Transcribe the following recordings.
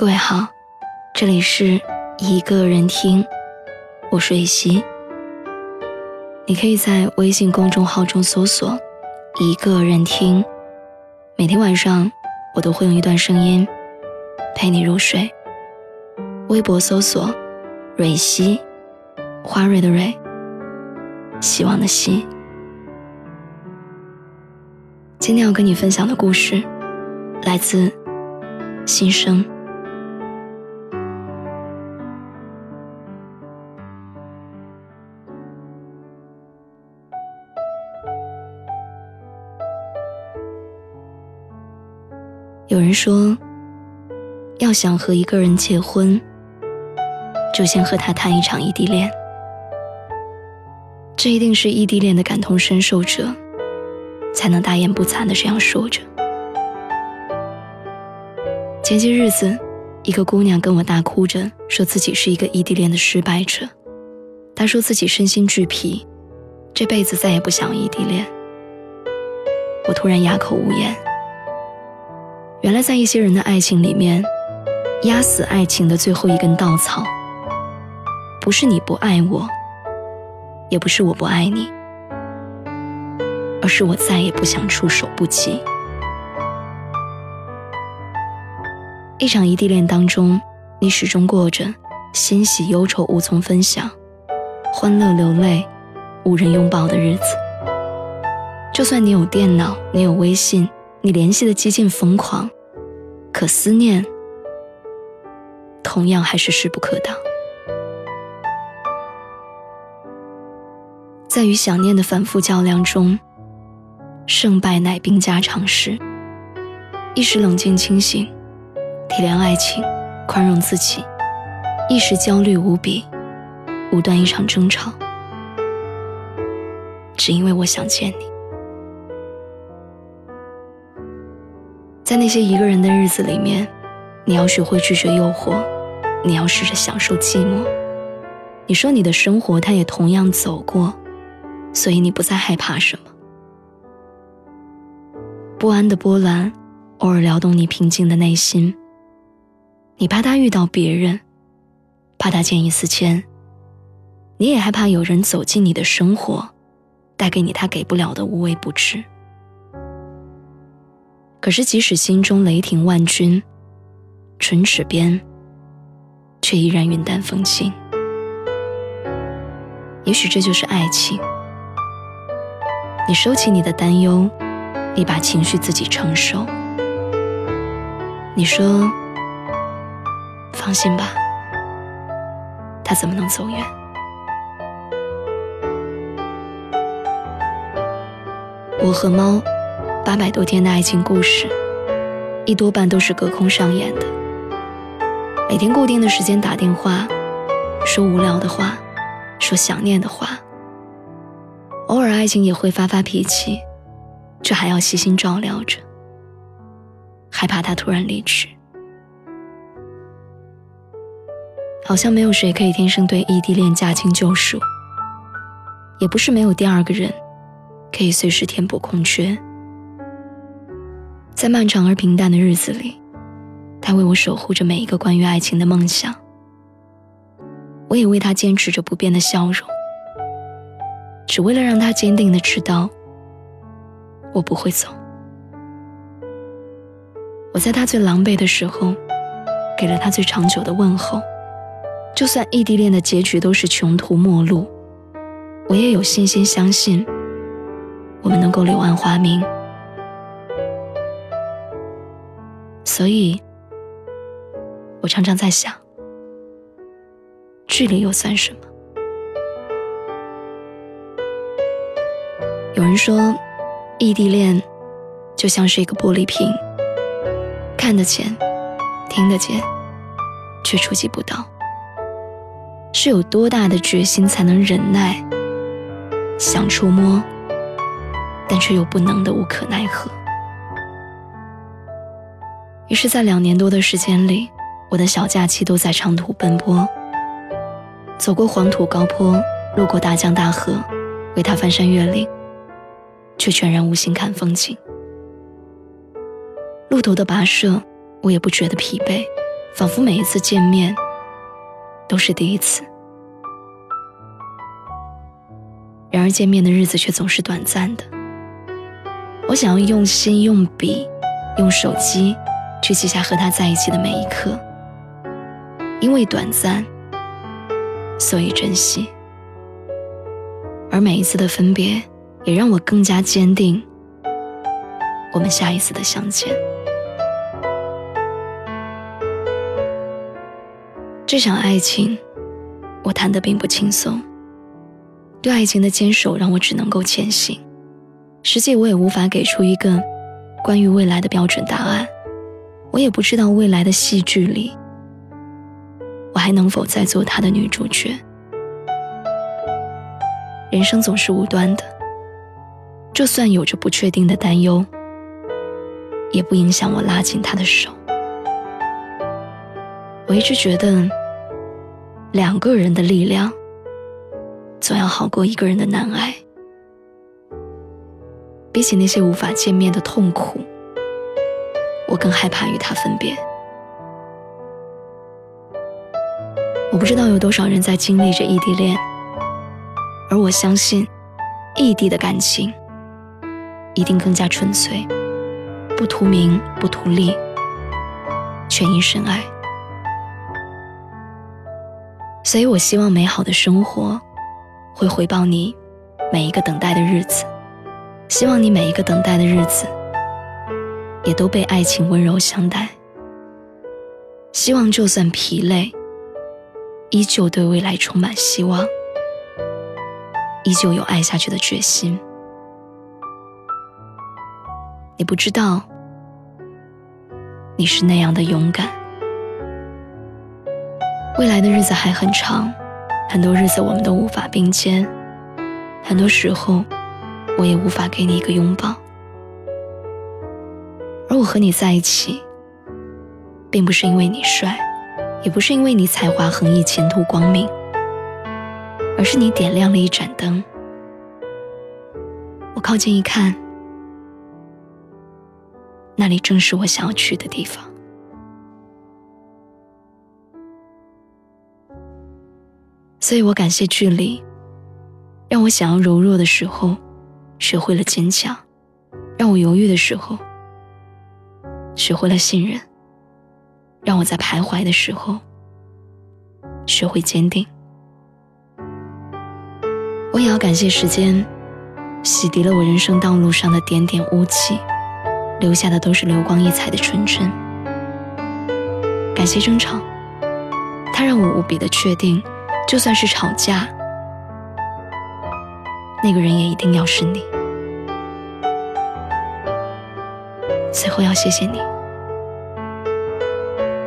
各位好，这里是一个人听，我是蕊希。你可以在微信公众号中搜索“一个人听”，每天晚上我都会用一段声音陪你入睡。微博搜索“蕊希”，花蕊的蕊，希望的希。今天要跟你分享的故事，来自新生。人说，要想和一个人结婚，就先和他谈一场异地恋。这一定是异地恋的感同身受者。才能大言不惭的这样说着。前些日子，一个姑娘跟我大哭着，说自己是一个异地恋的失败者。她说自己身心俱疲，这辈子再也不想异地恋。我突然哑口无言。原来，在一些人的爱情里面，压死爱情的最后一根稻草，不是你不爱我，也不是我不爱你。而是我再也不想触手不及。一场异地恋当中，你始终过着欣喜忧愁无从分享，欢乐流泪无人拥抱的日子。就算你有电脑，你有微信，你联系的激进疯狂，可思念同样还是势不可挡。在与想念的反复较量中。胜败乃兵家常事。一时冷静清醒，体谅爱情，宽容自己；一时焦虑无比，无端一场争吵，只因为我想见你。在那些一个人的日子里面，你要学会拒绝诱惑，你要试着享受寂寞。你说你的生活他也同样走过，所以你不再害怕什么。不安的波澜，偶尔撩动你平静的内心。你怕他遇到别人，怕他见异思迁。你也害怕有人走进你的生活，带给你他给不了的无微不至。可是，即使心中雷霆万钧，唇齿边，却依然云淡风轻。也许这就是爱情。你收起你的担忧。你把情绪自己承受。你说：“放心吧，他怎么能走远？”我和猫八百多天的爱情故事，一多半都是隔空上演的。每天固定的时间打电话，说无聊的话，说想念的话。偶尔爱情也会发发脾气。这还要细心照料着，害怕他突然离去。好像没有谁可以天生对异地恋驾轻就熟，也不是没有第二个人可以随时填补空缺。在漫长而平淡的日子里，他为我守护着每一个关于爱情的梦想，我也为他坚持着不变的笑容，只为了让他坚定的知道。我不会走。我在他最狼狈的时候，给了他最长久的问候。就算异地恋的结局都是穷途末路，我也有信心相信，我们能够柳暗花明。所以，我常常在想，距离又算什么？有人说。异地恋就像是一个玻璃瓶，看得见，听得见，却触及不到。是有多大的决心才能忍耐？想触摸，但却又不能的无可奈何。于是，在两年多的时间里，我的小假期都在长途奔波，走过黄土高坡，路过大江大河，为他翻山越岭。却全然无心看风景。路途的跋涉，我也不觉得疲惫，仿佛每一次见面都是第一次。然而见面的日子却总是短暂的。我想要用心、用笔、用手机去记下和他在一起的每一刻，因为短暂，所以珍惜。而每一次的分别，也让我更加坚定我们下一次的相见。这场爱情，我谈得并不轻松。对爱情的坚守，让我只能够前行。实际我也无法给出一个关于未来的标准答案。我也不知道未来的戏剧里，我还能否再做他的女主角。人生总是无端的，就算有着不确定的担忧，也不影响我拉紧他的手。我一直觉得，两个人的力量。总要好过一个人的难挨。比起那些无法见面的痛苦，我更害怕与他分别。我不知道有多少人在经历着异地恋，而我相信，异地的感情一定更加纯粹，不图名，不图利，全因深爱。所以我希望美好的生活。会回报你每一个等待的日子，希望你每一个等待的日子也都被爱情温柔相待。希望就算疲累，依旧对未来充满希望，依旧有爱下去的决心。你不知道，你是那样的勇敢。未来的日子还很长。很多日子我们都无法并肩，很多时候我也无法给你一个拥抱。我和你在一起，并不是因为你帅，也不是因为你才华横溢、前途光明，而是你点亮了一盏灯。我靠近一看，那里正是我想要去的地方。所以我感谢距离，让我想要柔弱的时候，学会了坚强；让我犹豫的时候，学会了信任；让我在徘徊的时候，学会坚定。我也要感谢时间，洗涤了我人生道路上的点点污迹，留下的都是流光溢彩的纯真。感谢争吵，它让我无比的确定。就算是吵架，那个人也一定要是你。最后要谢谢你，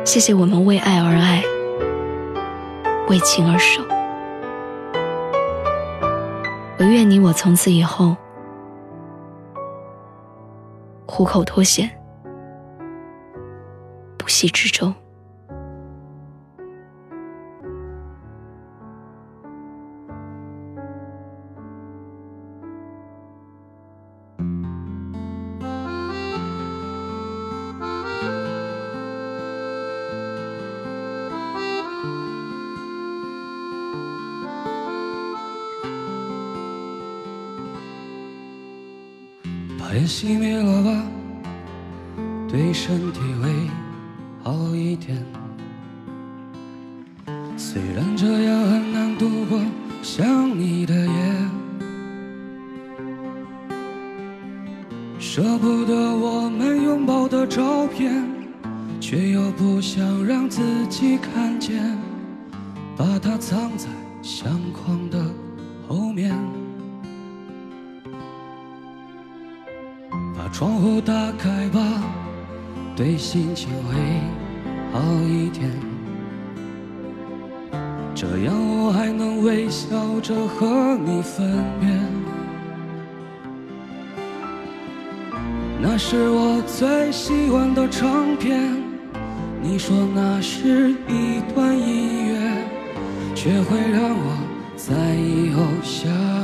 谢谢我们为爱而爱，为情而守。我愿你我从此以后，虎口脱险，不系之舟。烟熄灭了吧，对身体会好一点。虽然这样很难度过想你的夜，舍不得我们拥抱的照片，却又不想让自己看见，把它藏在相框的后面。窗户打开吧，对心情会好一点。这样我还能微笑着和你分别。那是我最喜欢的唱片，你说那是一段音乐，却会让我在以后想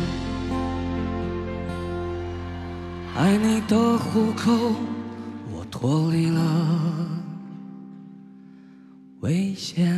爱你的虎口，我脱离了危险。